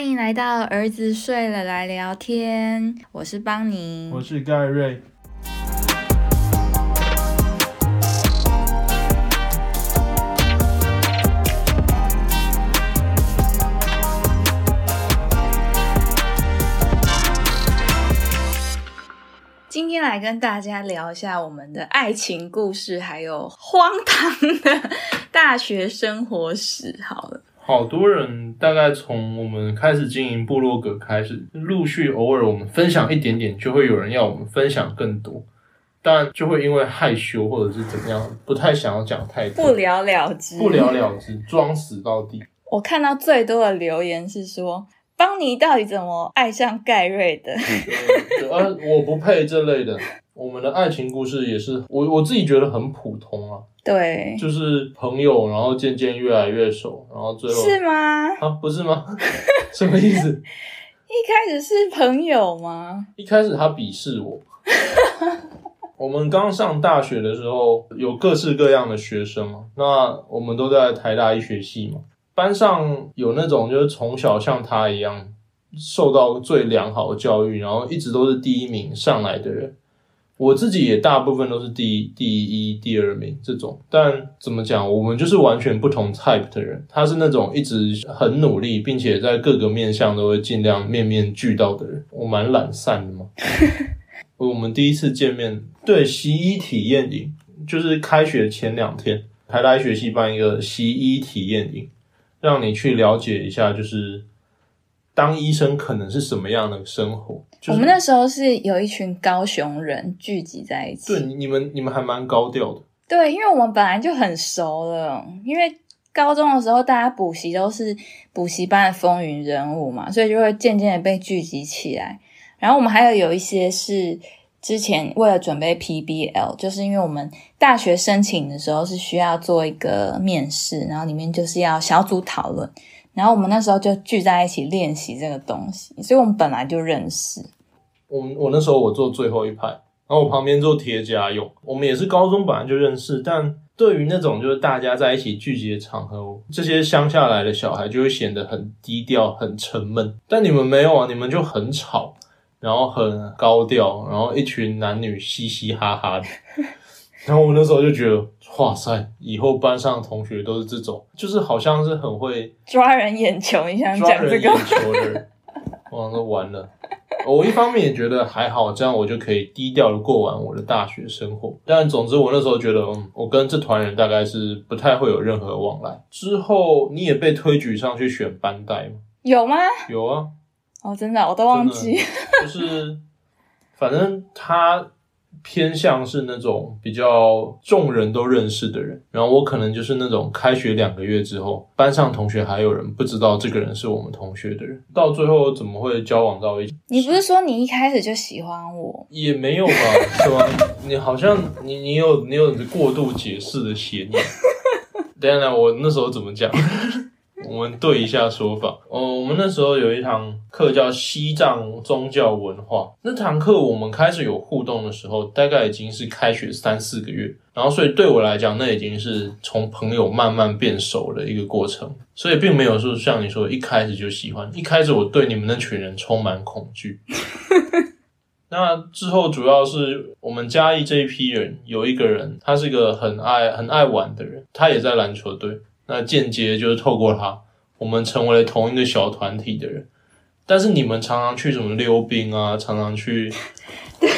欢迎来到儿子睡了来聊天，我是邦尼，我是盖瑞。今天来跟大家聊一下我们的爱情故事，还有荒唐的大学生活史。好了。好多人大概从我们开始经营部落格开始，陆续偶尔我们分享一点点，就会有人要我们分享更多，但就会因为害羞或者是怎么样，不太想要讲太多，不了了之，不了了之，装死到底。我看到最多的留言是说：“邦尼到底怎么爱上盖瑞的？”呃，我不配这类的。我们的爱情故事也是我我自己觉得很普通啊。对，就是朋友，然后渐渐越来越熟，然后最后是吗？啊，不是吗？什么意思？一开始是朋友吗？一开始他鄙视我。我们刚上大学的时候，有各式各样的学生嘛。那我们都在台大医学系嘛。班上有那种就是从小像他一样受到最良好的教育，然后一直都是第一名上来的人。我自己也大部分都是第一、第一、第二名这种，但怎么讲，我们就是完全不同 type 的人。他是那种一直很努力，并且在各个面向都会尽量面面俱到的人。我蛮懒散的嘛。我们第一次见面，对西医体验营，就是开学前两天，台大学系办一个西医体验营，让你去了解一下，就是当医生可能是什么样的生活。我们那时候是有一群高雄人聚集在一起。对，你们你们还蛮高调的。对，因为我们本来就很熟了，因为高中的时候大家补习都是补习班的风云人物嘛，所以就会渐渐的被聚集起来。然后我们还有有一些是之前为了准备 PBL，就是因为我们大学申请的时候是需要做一个面试，然后里面就是要小组讨论。然后我们那时候就聚在一起练习这个东西，所以我们本来就认识。我我那时候我坐最后一排，然后我旁边坐铁甲勇。我们也是高中本来就认识，但对于那种就是大家在一起聚集的场合，这些乡下来的小孩就会显得很低调、很沉闷。但你们没有啊，你们就很吵，然后很高调，然后一群男女嘻嘻哈哈的。然后我那时候就觉得，哇塞，以后班上的同学都是这种，就是好像是很会抓人眼球，你想讲这个？抓人眼球的人，完了。我一方面也觉得还好，这样我就可以低调的过完我的大学生活。但总之，我那时候觉得，嗯，我跟这团人大概是不太会有任何往来。之后你也被推举上去选班带吗？有吗？有啊。哦，真的，我都忘记。就是，反正他。偏向是那种比较众人都认识的人，然后我可能就是那种开学两个月之后，班上同学还有人不知道这个人是我们同学的人，到最后怎么会交往到一起？你不是说你一开始就喜欢我？也没有吧，是吗？你好像你你有你有过度解释的嫌疑。等下，我那时候怎么讲？我们对一下说法哦。我们那时候有一堂课叫西藏宗教文化，那堂课我们开始有互动的时候，大概已经是开学三四个月，然后所以对我来讲，那已经是从朋友慢慢变熟的一个过程，所以并没有说像你说一开始就喜欢。一开始我对你们那群人充满恐惧。那之后主要是我们嘉义这一批人，有一个人，他是一个很爱很爱玩的人，他也在篮球队。那间接就是透过他，我们成为了同一个小团体的人。但是你们常常去什么溜冰啊，常常去。对，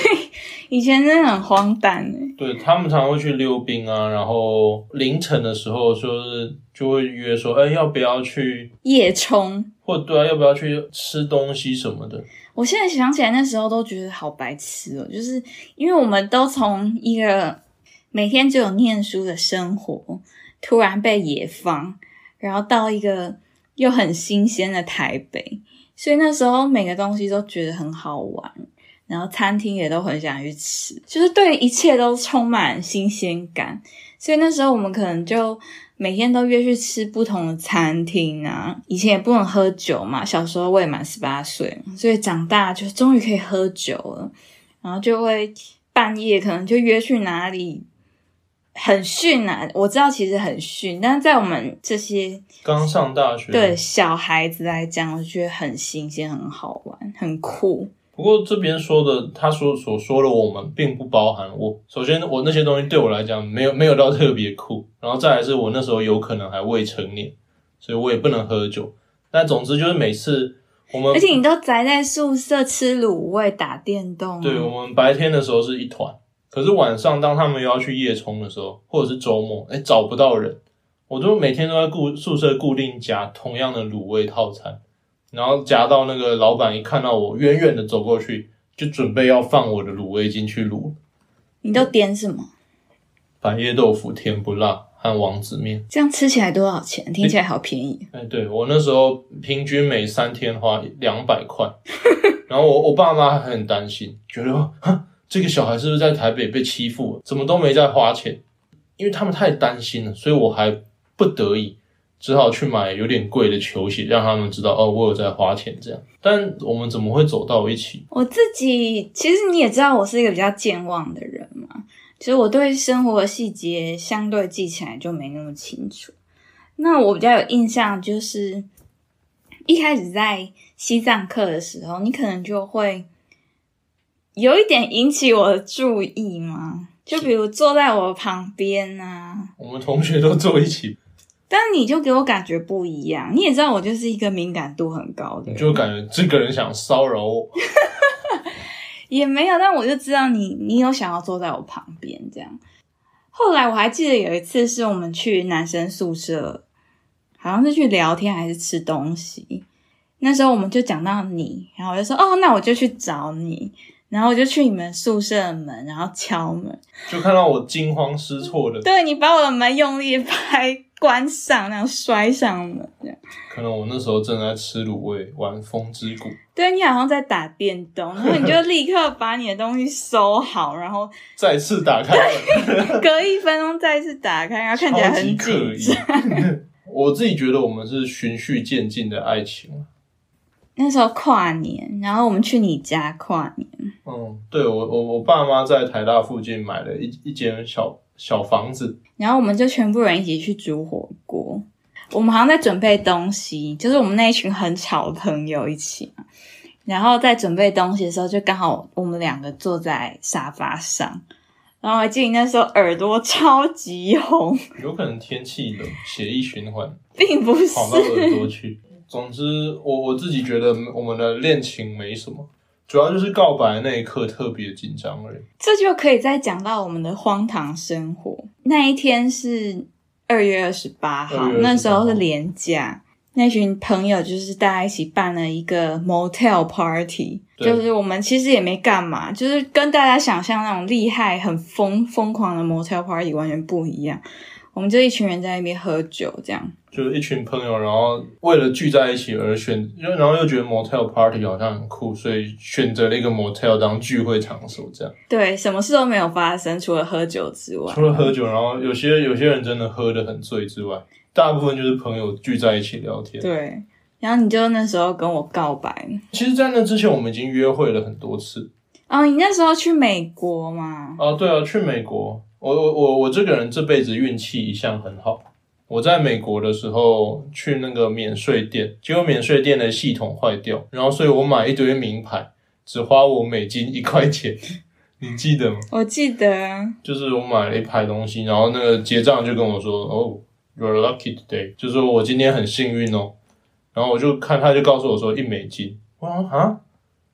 以前真的很荒诞哎。对他们常常会去溜冰啊，然后凌晨的时候说是就会约说，哎，要不要去夜冲？或对啊，要不要去吃东西什么的？我现在想起来那时候都觉得好白痴哦，就是因为我们都从一个每天只有念书的生活。突然被野放，然后到一个又很新鲜的台北，所以那时候每个东西都觉得很好玩，然后餐厅也都很想去吃，就是对一切都充满新鲜感。所以那时候我们可能就每天都约去吃不同的餐厅啊。以前也不能喝酒嘛，小时候未满十八岁，所以长大就终于可以喝酒了，然后就会半夜可能就约去哪里。很逊啊，我知道其实很逊，但是在我们这些刚上大学，对小孩子来讲，我觉得很新鲜、很好玩、很酷。不过这边说的，他说所说的我们，并不包含我。首先，我那些东西对我来讲，没有没有到特别酷。然后再来是我那时候有可能还未成年，所以我也不能喝酒。但总之就是每次我们，而且你都宅在宿舍吃卤味、打电动。对我们白天的时候是一团，可是晚上当他们又要去夜冲的时候，或者是周末，哎，找不到人，我都每天都在固宿舍固定夹同样的卤味套餐。然后夹到那个老板一看到我，远远的走过去，就准备要放我的卤味进去卤。你都点什么？白叶豆腐、甜不辣和王子面。这样吃起来多少钱？听起来好便宜。哎，对我那时候平均每三天花两百块。然后我我爸妈还很担心，觉得这个小孩是不是在台北被欺负，怎么都没在花钱？因为他们太担心了，所以我还不得已。只好去买有点贵的球鞋，让他们知道哦，我有在花钱这样。但我们怎么会走到一起？我自己其实你也知道，我是一个比较健忘的人嘛。其实我对生活细节相对记起来就没那么清楚。那我比较有印象，就是一开始在西藏课的时候，你可能就会有一点引起我的注意嘛。就比如坐在我旁边啊，我们同学都坐一起。但你就给我感觉不一样，你也知道我就是一个敏感度很高的，就感觉这个人想骚扰我，也没有，但我就知道你，你有想要坐在我旁边这样。后来我还记得有一次是我们去男生宿舍，好像是去聊天还是吃东西，那时候我们就讲到你，然后我就说哦，那我就去找你，然后我就去你们宿舍的门，然后敲门，就看到我惊慌失措的，对你把我的门用力拍。关上，然后摔上门。可能我那时候正在吃卤味，玩风之谷。对你好像在打电动，然后你就立刻把你的东西收好，然后 再次打开隔一分钟再次打开，然后看起来很紧张。我自己觉得我们是循序渐进的爱情。那时候跨年，然后我们去你家跨年。嗯，对我我我爸妈在台大附近买了一一间小。小房子，然后我们就全部人一起去煮火锅。我们好像在准备东西，就是我们那一群很吵的朋友一起。然后在准备东西的时候，就刚好我们两个坐在沙发上。然后我记得那时候耳朵超级红，有可能天气冷，血液循环 并不是跑到耳朵去。总之，我我自己觉得我们的恋情没什么。主要就是告白那一刻特别紧张而已。这就可以再讲到我们的荒唐生活。那一天是二月二十八号，那时候是连假，那群朋友就是大家一起办了一个 motel party，就是我们其实也没干嘛，就是跟大家想象那种厉害、很疯疯狂的 motel party 完全不一样。我们就一群人在那边喝酒，这样。就是一群朋友，然后为了聚在一起而选，然后又觉得 motel party 好像很酷，所以选择了一个 motel 当聚会场所，这样。对，什么事都没有发生，除了喝酒之外。除了喝酒，然后有些有些人真的喝得很醉之外，大部分就是朋友聚在一起聊天。对，然后你就那时候跟我告白。其实，在那之前，我们已经约会了很多次。哦，你那时候去美国嘛？哦，对啊，去美国。我我我我这个人这辈子运气一向很好。我在美国的时候去那个免税店，结果免税店的系统坏掉，然后所以我买一堆名牌，只花我美金一块钱，你记得吗？我记得啊，就是我买了一排东西，然后那个结账就跟我说：“哦，you're lucky today，就是说我今天很幸运哦。”然后我就看他就告诉我说一美金，我说啊，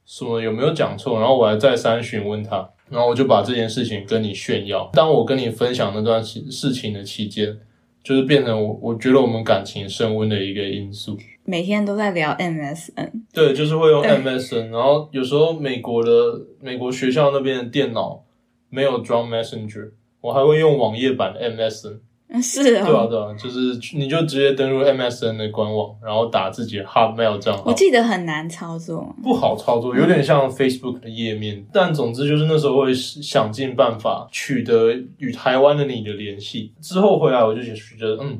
什么有没有讲错？然后我还再三询问他，然后我就把这件事情跟你炫耀。当我跟你分享那段事事情的期间。就是变成我，我觉得我们感情升温的一个因素。每天都在聊 MSN，对，就是会用 MSN，然后有时候美国的美国学校那边的电脑没有装 Messenger，我还会用网页版 MSN。是啊，对啊，对啊，就是你就直接登录 MSN 的官网，然后打自己的 Hotmail 账号。我记得很难操作，不好操作，有点像 Facebook 的页面。但总之就是那时候会想尽办法取得与台湾的你的联系。之后回来我就觉得，嗯，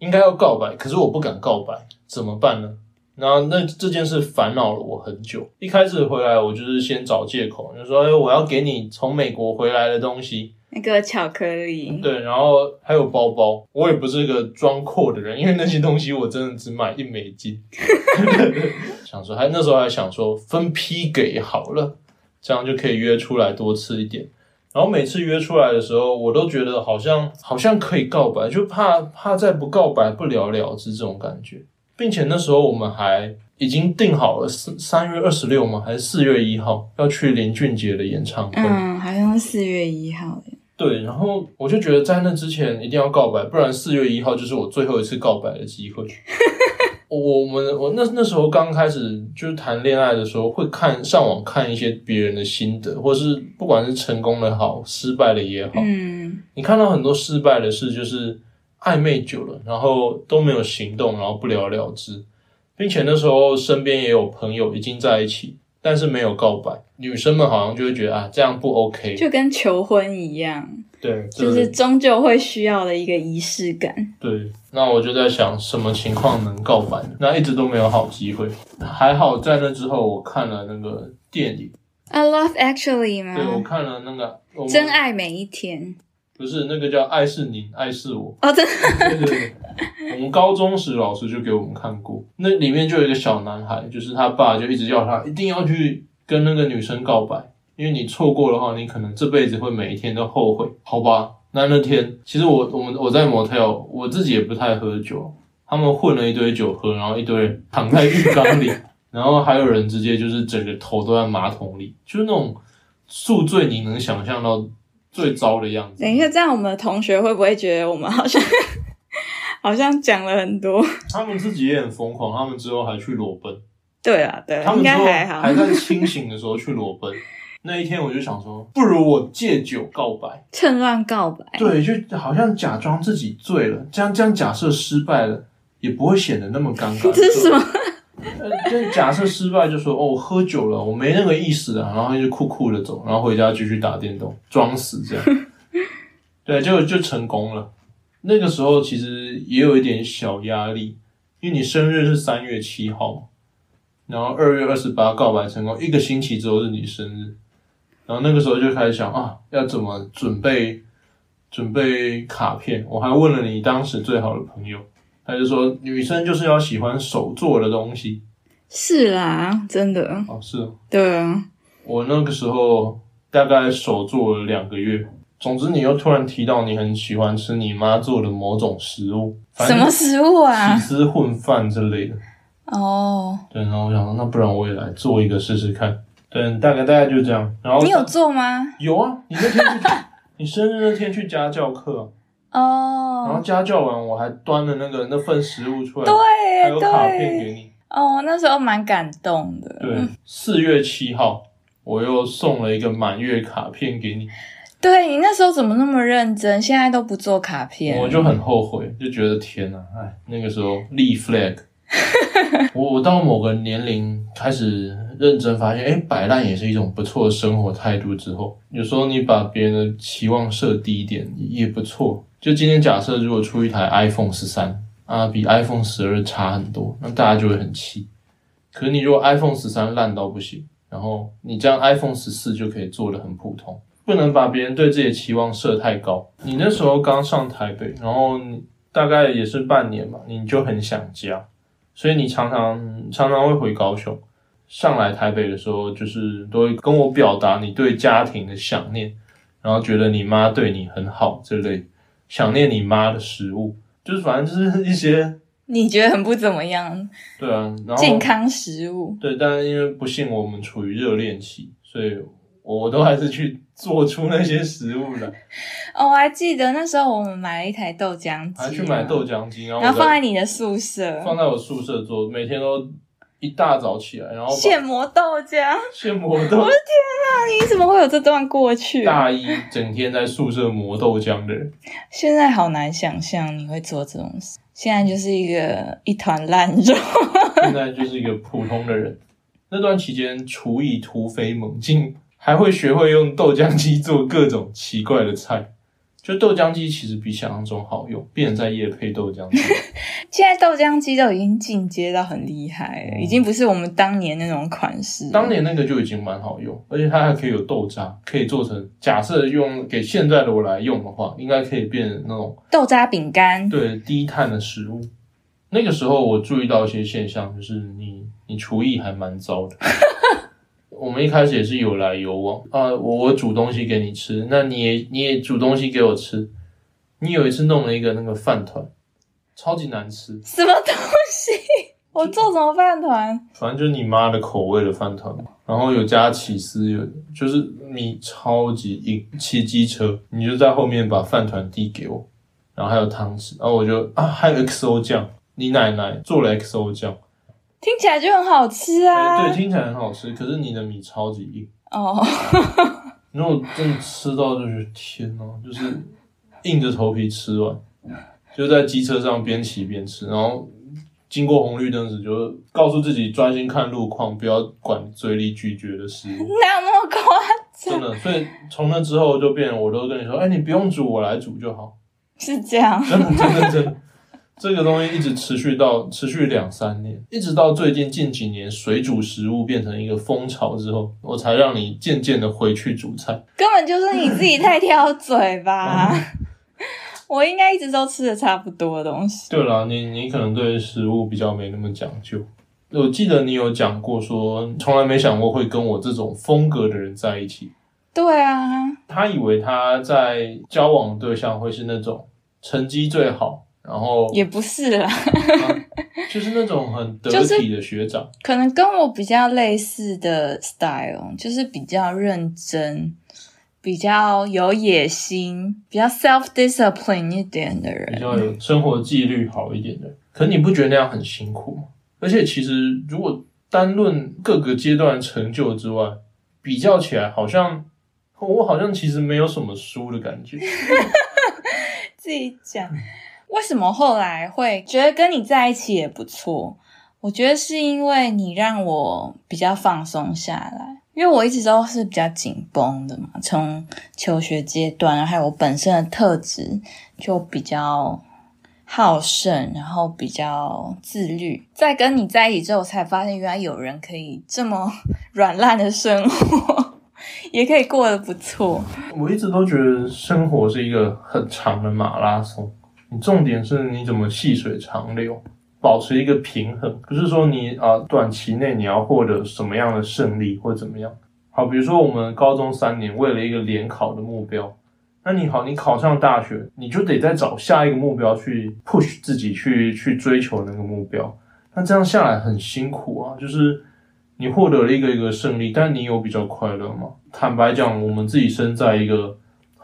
应该要告白，可是我不敢告白，怎么办呢？然后那这件事烦恼了我很久。一开始回来我就是先找借口，就说，哎，我要给你从美国回来的东西。那个巧克力，对，然后还有包包。我也不是个装阔的人，因为那些东西我真的只买一美金。想说，还那时候还想说分批给好了，这样就可以约出来多吃一点。然后每次约出来的时候，我都觉得好像好像可以告白，就怕怕再不告白不了了之这种感觉，并且那时候我们还已经定好了三三月二十六吗？还是四月一号要去林俊杰的演唱会？嗯，好像是四月一号的。对，然后我就觉得在那之前一定要告白，不然四月一号就是我最后一次告白的机会。我们我那那时候刚开始就是谈恋爱的时候，会看上网看一些别人的心得，或是不管是成功的好，失败的也好，嗯，你看到很多失败的事，就是暧昧久了，然后都没有行动，然后不了了之，并且那时候身边也有朋友已经在一起，但是没有告白，女生们好像就会觉得啊，这样不 OK，就跟求婚一样，对，就是终究会需要的一个仪式感。对，那我就在想，什么情况能告白？那一直都没有好机会。还好在那之后，我看了那个电影，A Love Actually 吗对我？看了那个真爱每一天。不是那个叫《爱是你，爱是我》。哦，真的。对对对，我们高中时老师就给我们看过，那里面就有一个小男孩，就是他爸就一直叫他一定要去跟那个女生告白，因为你错过的话，你可能这辈子会每一天都后悔，好吧？那那天其实我我们我在 motel，我自己也不太喝酒，他们混了一堆酒喝，然后一堆人躺在浴缸里，然后还有人直接就是整个头都在马桶里，就是那种宿醉你能想象到最糟的样子。等一下，这样我们的同学会不会觉得我们好像好像讲了很多？他们自己也很疯狂，他们之后还去裸奔。对啊，对啊，他们之后该还好。还在清醒的时候去裸奔。那一天我就想说，不如我借酒告白，趁乱告白。对，就好像假装自己醉了，这样这样假设失败了，也不会显得那么尴尬。这是什么？呃，就假设失败就说哦，我喝酒了，我没那个意思啊，然后就酷酷的走，然后回家继续打电动，装死这样。对，就就成功了。那个时候其实也有一点小压力，因为你生日是三月七号嘛，然后二月二十八告白成功，一个星期之后是你生日，然后那个时候就开始想啊，要怎么准备准备卡片。我还问了你当时最好的朋友，他就说女生就是要喜欢手做的东西。是啦，真的。哦，是哦对啊，我那个时候大概手做了两个月。总之，你又突然提到你很喜欢吃你妈做的某种食物，什么食物啊起？司混饭之类的。哦，对，然后我想说，那不然我也来做一个试试看。对，大概大概就这样。然后你有做吗？有啊？你那天去，你生日那天去家教课哦、然后哦，家教完我还端了那个那份食物出来，对还有卡片给，你。哦，那时候蛮感动的。对，四月七号我又送了一个满月卡片给你。对你那时候怎么那么认真？现在都不做卡片，我就很后悔，就觉得天哪，哎，那个时候立 flag，我我到某个年龄开始认真发现，哎，摆烂也是一种不错的生活态度。之后，有时候你把别人的期望设低一点也不错。就今天假设如果出一台 iPhone 十三啊，比 iPhone 十二差很多，那大家就会很气。可是你如果 iPhone 十三烂到不行，然后你这样 iPhone 十四就可以做的很普通。不能把别人对自己的期望设太高。你那时候刚上台北，然后你大概也是半年嘛，你就很想家，所以你常常常常会回高雄。上来台北的时候，就是都会跟我表达你对家庭的想念，然后觉得你妈对你很好这类，想念你妈的食物，就是反正就是一些你觉得很不怎么样，对啊，然后健康食物。对，但是因为不幸我们处于热恋期，所以我都还是去做出那些食物的。哦，我还记得那时候我们买了一台豆浆机，还去买豆，浆机，然后然后放在你的宿舍，放在我宿舍做，每天都一大早起来，然后把现磨豆浆。现磨豆。我的天啊你怎么会有这段过去？大一整天在宿舍磨豆浆的人，现在好难想象你会做这种事。现在就是一个一团烂肉。现在就是一个普通的人。那段期间厨艺突飞猛进，还会学会用豆浆机做各种奇怪的菜，就豆浆机其实比想象中好用，变成在夜配豆浆机。现在豆浆机都已经进阶到很厉害了，已经不是我们当年那种款式。当年那个就已经蛮好用，而且它还可以有豆渣，可以做成。假设用给现在的我来用的话，应该可以变成那种豆渣饼干。对，低碳的食物。那个时候我注意到一些现象，就是你你厨艺还蛮糟的。我们一开始也是有来有往啊，我我煮东西给你吃，那你也你也煮东西给我吃。你有一次弄了一个那个饭团，超级难吃。什么东西？我做什么饭团？反正就是你妈的口味的饭团然后有加起司，有就是米超级硬。骑机车，你就在后面把饭团递给我，然后还有汤匙，然后我就啊，还有 XO 酱，你奶奶做了 XO 酱。听起来就很好吃啊！对，听起来很好吃，可是你的米超级硬哦。然后真的吃到就是天呐，就是硬着头皮吃完，就在机车上边骑边吃，然后经过红绿灯时就告诉自己专心看路况，不要管嘴里咀嚼的食物。哪有那么夸张？真的，所以从那之后就变，我都跟你说，哎，你不用煮，我来煮就好。是这样。真的，真的，真的。这个东西一直持续到持续两三年，一直到最近近几年水煮食物变成一个风潮之后，我才让你渐渐的回去煮菜。根本就是你自己太挑嘴吧？我应该一直都吃的差不多的东西。对了，你你可能对食物比较没那么讲究。我记得你有讲过说，从来没想过会跟我这种风格的人在一起。对啊，他以为他在交往对象会是那种成绩最好。然后也不是啦，就是那种很得体的学长，可能跟我比较类似的 style，就是比较认真、比较有野心、比较 self discipline 一点的人，比较有生活纪律好一点的。可你不觉得那样很辛苦吗？而且其实如果单论各个阶段成就之外，比较起来，好像我好像其实没有什么输的感觉。自己讲。为什么后来会觉得跟你在一起也不错？我觉得是因为你让我比较放松下来，因为我一直都是比较紧绷的嘛。从求学阶段，还有我本身的特质就比较好胜，然后比较自律。在跟你在一起之后，才发现原来有人可以这么软烂的生活，也可以过得不错。我一直都觉得生活是一个很长的马拉松。你重点是你怎么细水长流，保持一个平衡，不是说你啊短期内你要获得什么样的胜利或怎么样。好，比如说我们高中三年为了一个联考的目标，那你好，你考上大学，你就得再找下一个目标去 push 自己去去追求那个目标。那这样下来很辛苦啊，就是你获得了一个一个胜利，但你有比较快乐吗？坦白讲，我们自己身在一个。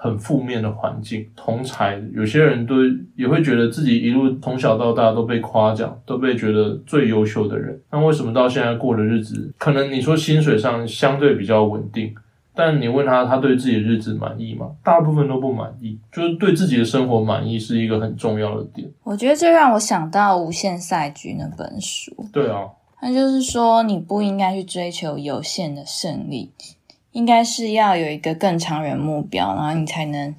很负面的环境，同才有些人都也会觉得自己一路从小到大都被夸奖，都被觉得最优秀的人。那为什么到现在过的日子，可能你说薪水上相对比较稳定，但你问他他对自己的日子满意吗？大部分都不满意。就是对自己的生活满意是一个很重要的点。我觉得这让我想到《无限赛局》那本书。对啊，那就是说你不应该去追求有限的胜利。应该是要有一个更长远目标，然后你才能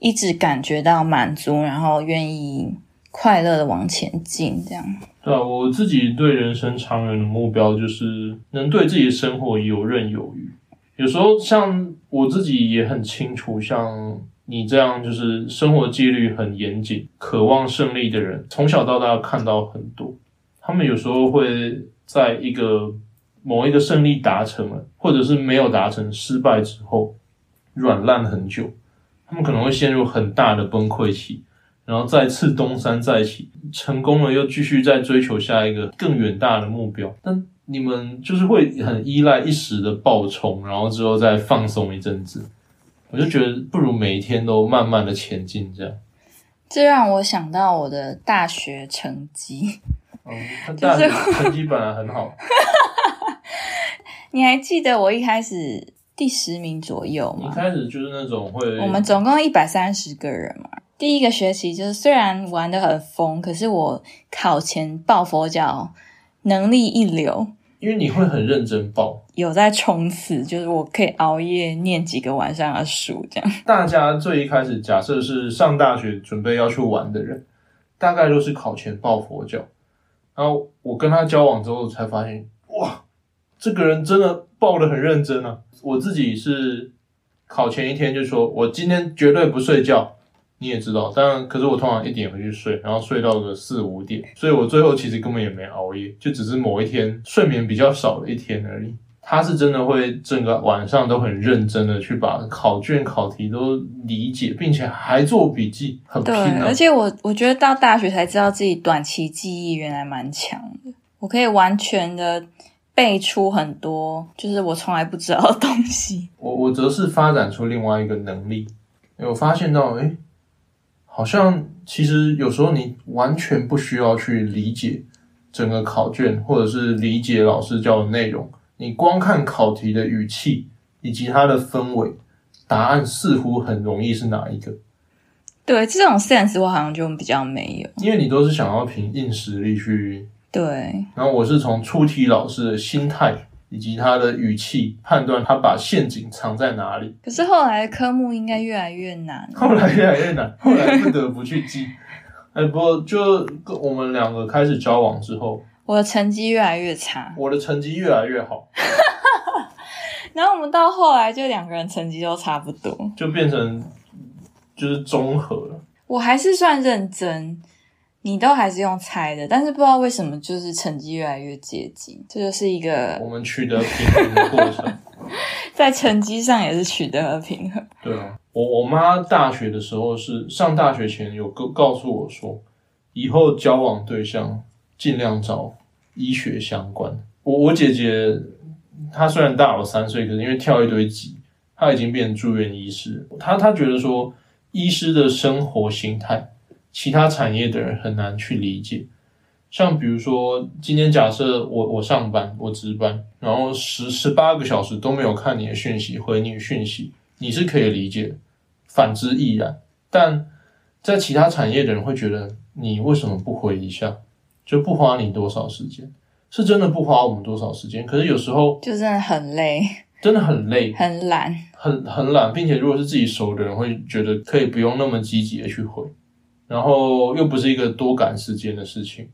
一直感觉到满足，然后愿意快乐的往前进。这样对啊，我自己对人生长远的目标就是能对自己的生活游刃有余。有时候像我自己也很清楚，像你这样就是生活纪律很严谨、渴望胜利的人，从小到大看到很多，他们有时候会在一个。某一个胜利达成了，或者是没有达成，失败之后软烂很久，他们可能会陷入很大的崩溃期，然后再次东山再起，成功了又继续再追求下一个更远大的目标。但你们就是会很依赖一时的爆冲，然后之后再放松一阵子。我就觉得不如每一天都慢慢的前进，这样。这让我想到我的大学成绩。嗯，大学成绩本来很好。你还记得我一开始第十名左右吗？一开始就是那种会，我们总共一百三十个人嘛。第一个学期就是虽然玩的很疯，可是我考前抱佛脚，能力一流，因为你会很认真抱。有在冲刺，就是我可以熬夜念几个晚上的书，这样。大家最一开始假设是上大学准备要去玩的人，大概都是考前抱佛脚。然后我跟他交往之后才发现，哇，这个人真的报得很认真啊！我自己是考前一天就说，我今天绝对不睡觉。你也知道，当然，可是我通常一点回去睡，然后睡到个四五点，所以我最后其实根本也没熬夜，就只是某一天睡眠比较少的一天而已。他是真的会整个晚上都很认真的去把考卷、考题都理解，并且还做笔记，很拼对，啊而！且我我觉得到大学才知道自己短期记忆原来蛮强的，我可以完全的背出很多就是我从来不知道的东西。我我则是发展出另外一个能力，我发现到，哎，好像其实有时候你完全不需要去理解整个考卷，或者是理解老师教的内容，你光看考题的语气以及它的氛围，答案似乎很容易是哪一个，对，这种 sense 我好像就比较没有。因为你都是想要凭硬实力去，对，然后我是从出题老师的心态以及他的语气判断他把陷阱藏在哪里。可是后来的科目应该越来越难。后来越来越难，后来不得不去记。哎，不过就我们两个开始交往之后，我的成绩越来越差，我的成绩越来越好，然后我们到后来就两个人成绩都差不多。就变成就是综合了。我还是算认真，你都还是用猜的，但是不知道为什么就是成绩越来越接近，这就是一个我们取得平衡的过程。在成绩上也是取得了平衡。对啊，我我妈大学的时候是上大学前有告告诉我说，以后交往对象尽量找医学相关。我我姐姐她虽然大我三岁，可是因为跳一堆级，她已经变成住院医师。她她觉得说，医师的生活形态，其他产业的人很难去理解。像比如说，今天假设我我上班，我值班，然后十十八个小时都没有看你的讯息，回你的讯息，你是可以理解，反之亦然。但在其他产业的人会觉得，你为什么不回一下，就不花你多少时间？是真的不花我们多少时间，可是有时候就真的很累，真的很累，很懒。很很懒，并且如果是自己熟的人，会觉得可以不用那么积极的去回，然后又不是一个多赶时间的事情，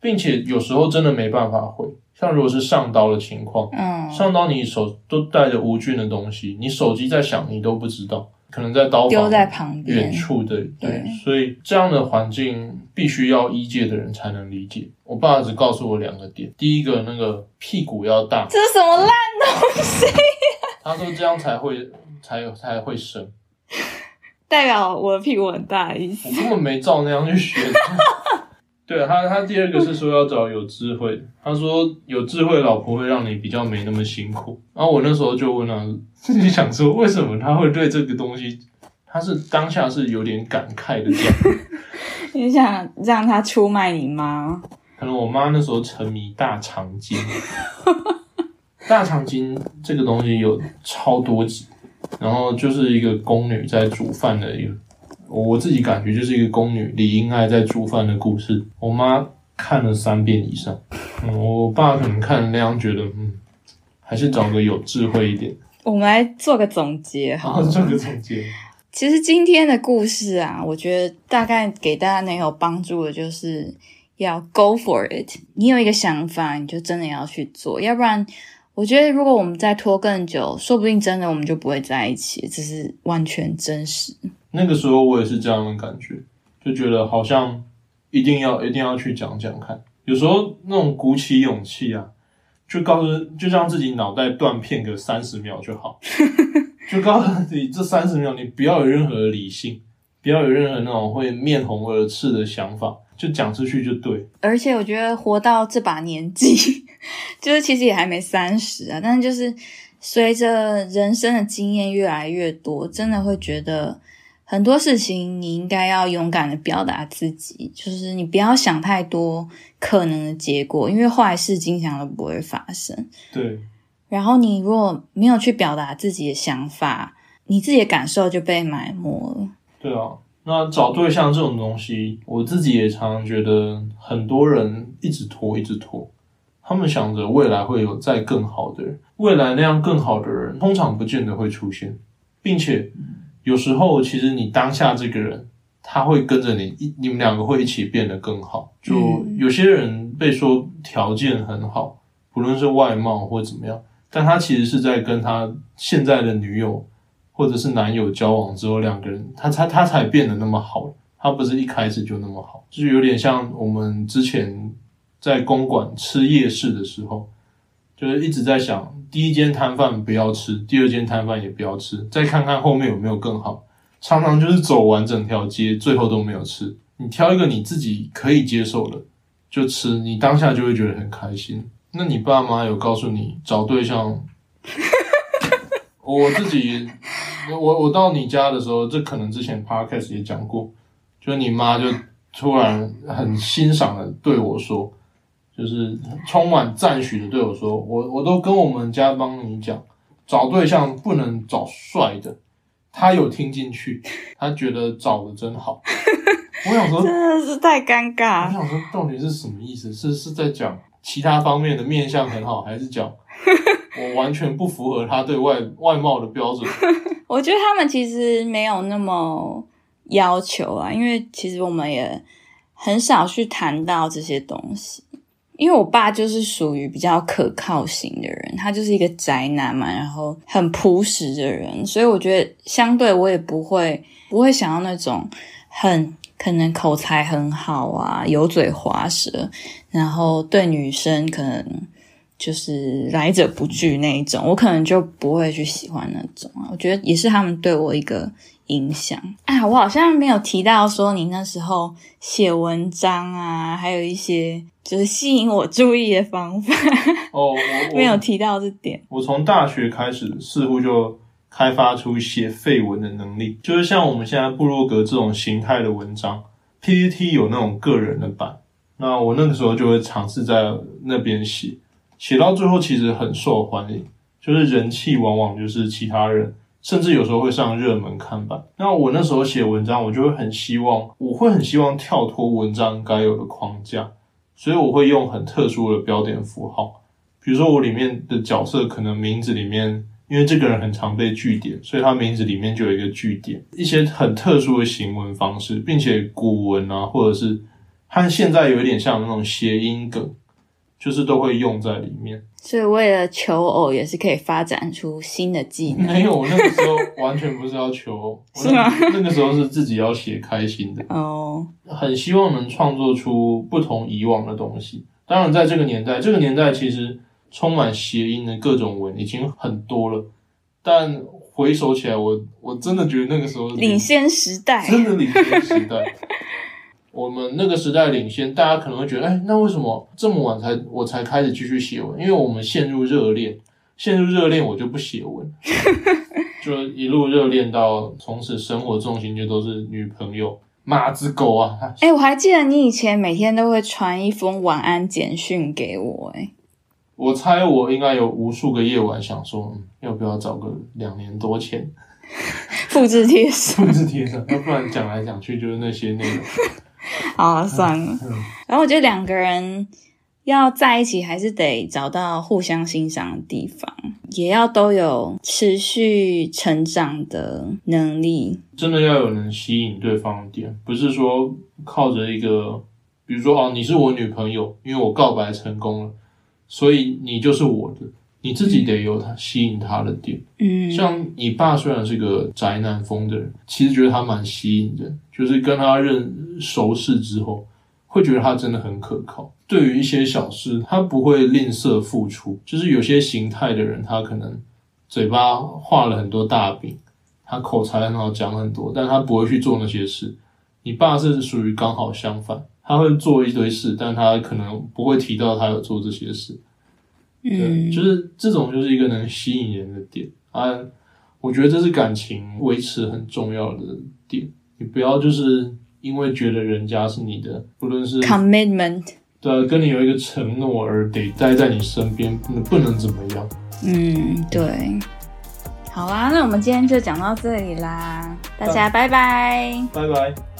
并且有时候真的没办法回。像如果是上刀的情况，嗯，上刀你手都带着无菌的东西，你手机在响你都不知道，可能在刀房丢在旁边远边。处的，对对，所以这样的环境必须要医界的人才能理解。我爸只告诉我两个点，第一个那个屁股要大，这是什么烂东西？他说这样才会才有才会生。代表我的屁股很大的意思我。根本没照那样去学。对他，他第二个是说要找有智慧。他说有智慧的老婆会让你比较没那么辛苦。然后我那时候就问他，自己想说为什么他会对这个东西，他是当下是有点感慨的这样。你想让他出卖你吗？可能我妈那时候沉迷大长今，大长今这个东西有超多集，然后就是一个宫女在煮饭的一个，我我自己感觉就是一个宫女李英爱在煮饭的故事。我妈看了三遍以上，嗯，我爸可能看了那样觉得，嗯，还是找个有智慧一点。我们来做个总结然好后了。这个总结，其实今天的故事啊，我觉得大概给大家能有帮助的，就是要 go for it。你有一个想法，你就真的要去做，要不然，我觉得如果我们再拖更久，说不定真的我们就不会在一起，这是完全真实。那个时候我也是这样的感觉，就觉得好像一定要一定要去讲讲看。有时候那种鼓起勇气啊，就告诉就让自己脑袋断片个三十秒就好，就告诉自己这三十秒你不要有任何的理性，不要有任何那种会面红耳赤的想法，就讲出去就对。而且我觉得活到这把年纪，就是其实也还没三十啊，但是就是随着人生的经验越来越多，真的会觉得很多事情你应该要勇敢的表达自己，就是你不要想太多可能的结果，因为坏事经常都不会发生。对，然后你如果没有去表达自己的想法，你自己的感受就被埋没了。对啊。那找对象这种东西，我自己也常常觉得很多人一直拖，一直拖，他们想着未来会有再更好的人，未来那样更好的人通常不见得会出现，并且有时候其实你当下这个人，他会跟着你一，你们两个会一起变得更好。就有些人被说条件很好，不论是外貌或怎么样，但他其实是在跟他现在的女友或者是男友交往之后，两个人他他他才变得那么好。他不是一开始就那么好，就是有点像我们之前在公馆吃夜市的时候，就是一直在想，第一间摊贩不要吃，第二间摊贩也不要吃，再看看后面有没有更好。常常就是走完整条街，最后都没有吃。你挑一个你自己可以接受的就吃，你当下就会觉得很开心。那你爸妈有告诉你找对象？我自己，我我到你家的时候，这可能之前 podcast 也讲过。就你妈就突然很欣赏的对我说，就是充满赞许的对我说，我我都跟我们家帮你讲，找对象不能找帅的，他有听进去，他觉得找的真好。我想说 真的是太尴尬。我想说到底是什么意思？是是在讲其他方面的面相很好，还是讲 我完全不符合他对外外貌的标准？我觉得他们其实没有那么。要求啊，因为其实我们也很少去谈到这些东西。因为我爸就是属于比较可靠型的人，他就是一个宅男嘛，然后很朴实的人，所以我觉得相对我也不会不会想要那种很可能口才很好啊，油嘴滑舌，然后对女生可能就是来者不拒那一种，我可能就不会去喜欢那种啊。我觉得也是他们对我一个。影响啊！我好像没有提到说你那时候写文章啊，还有一些就是吸引我注意的方法。哦，没有提到这点。我从大学开始，似乎就开发出写废文的能力，就是像我们现在部落格这种形态的文章，PPT 有那种个人的版，那我那个时候就会尝试在那边写，写到最后其实很受欢迎，就是人气往往就是其他人。甚至有时候会上热门看板。那我那时候写文章，我就会很希望，我会很希望跳脱文章该有的框架，所以我会用很特殊的标点符号。比如说，我里面的角色可能名字里面，因为这个人很常被句点，所以他名字里面就有一个句点。一些很特殊的行文方式，并且古文啊，或者是和现在有一点像那种谐音梗，就是都会用在里面。所以为了求偶也是可以发展出新的技能。没有，我那个时候完全不是要求偶，是吗？那个时候是自己要写开心的哦，很希望能创作出不同以往的东西。当然，在这个年代，这个年代其实充满谐音的各种文已经很多了。但回首起来，我我真的觉得那个时候领先时代，真的领先时代。我们那个时代领先，大家可能会觉得，哎，那为什么这么晚才我才开始继续写文？因为我们陷入热恋，陷入热恋，我就不写文，就一路热恋到从此生活重心就都是女朋友、马子狗啊。哎，我还记得你以前每天都会传一封晚安简讯给我，哎，我猜我应该有无数个夜晚想说，要不要找个两年多前 复制贴上，复制贴上，要不然讲来讲去就是那些内容。好，算了。然后我觉得两个人要在一起，还是得找到互相欣赏的地方，也要都有持续成长的能力。真的要有能吸引对方的点，不是说靠着一个，比如说哦，你是我女朋友，因为我告白成功了，所以你就是我的。你自己得有他吸引他的点，嗯，像你爸虽然是个宅男风的人，其实觉得他蛮吸引人，就是跟他认熟识之后，会觉得他真的很可靠。对于一些小事，他不会吝啬付出。就是有些形态的人，他可能嘴巴画了很多大饼，他口才很好，讲很多，但他不会去做那些事。你爸是属于刚好相反，他会做一堆事，但他可能不会提到他有做这些事。对，就是这种，就是一个能吸引人的点啊。我觉得这是感情维持很重要的点。你不要就是因为觉得人家是你的，不论是 commitment，对，啊跟你有一个承诺而得待在你身边，不能不能怎么样。嗯，对。好啊，那我们今天就讲到这里啦，大家拜拜，拜拜。